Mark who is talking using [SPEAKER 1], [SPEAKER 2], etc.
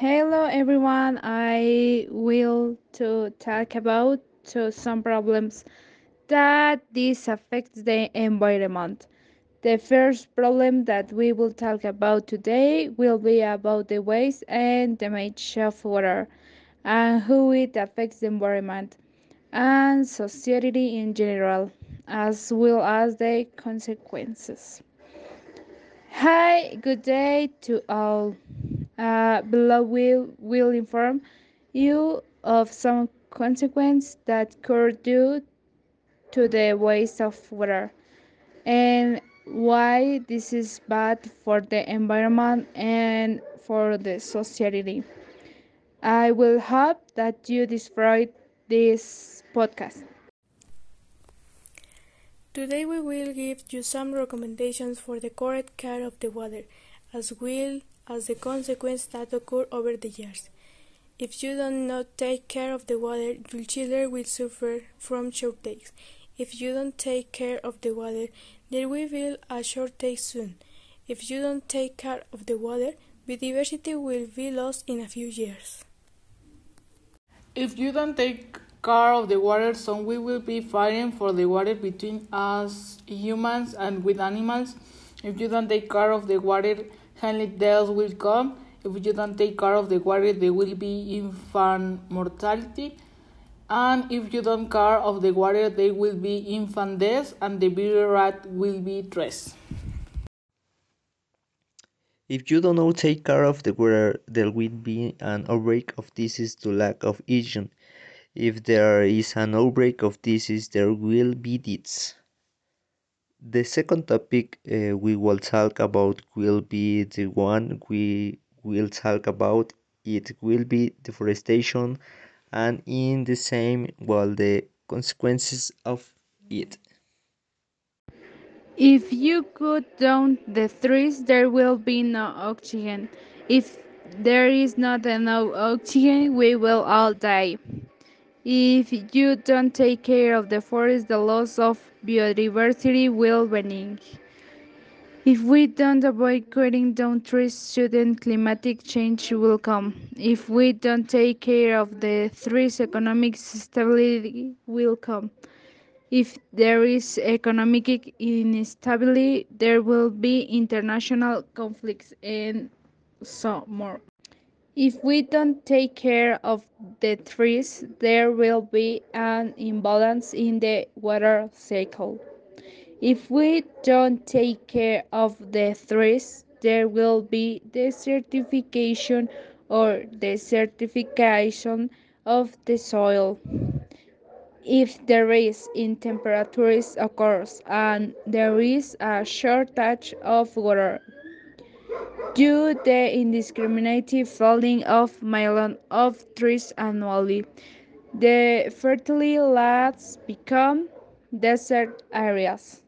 [SPEAKER 1] Hello everyone. I will to talk about to some problems that this affects the environment. The first problem that we will talk about today will be about the waste and damage of water and how it affects the environment and society in general, as well as the consequences. Hi, good day to all. Uh, below we will inform you of some consequences that occur due to the waste of water and why this is bad for the environment and for the society. I will hope that you destroy this podcast.
[SPEAKER 2] Today we will give you some recommendations for the correct care of the water, as well as the consequences that occur over the years. If you do not take care of the water, your children will suffer from shortages. If you don't take care of the water, there will be a shortage soon. If you don't take care of the water, biodiversity will be lost in a few years.
[SPEAKER 3] If you don't take care of the water, soon we will be fighting for the water between us humans and with animals. If you don't take care of the water, handling deaths will come. If you don't take care of the water, there will be infant mortality. And if you don't care of the water, there will be infant deaths and the bigger rat will be stressed.
[SPEAKER 4] If you do not take care of the water, there will be an outbreak of disease to lack of hygiene. If there is an outbreak of disease, there will be deaths. The second topic uh, we will talk about will be the one we will talk about. It will be deforestation and in the same well the consequences of it.
[SPEAKER 1] If you cut down the trees, there will be no oxygen. If there is not enough oxygen, we will all die. If you don't take care of the forest, the loss of biodiversity will begin. If we don't avoid cutting down trees, sudden climatic change will come. If we don't take care of the trees, economic stability will come. If there is economic instability, there will be international conflicts and so more. If we don't take care of the trees, there will be an imbalance in the water cycle. If we don't take care of the trees, there will be desertification or desertification of the soil. If the rise in temperatures occurs and there is a shortage of water due to the indiscriminate felling of millions of trees annually, the fertile lands become desert areas.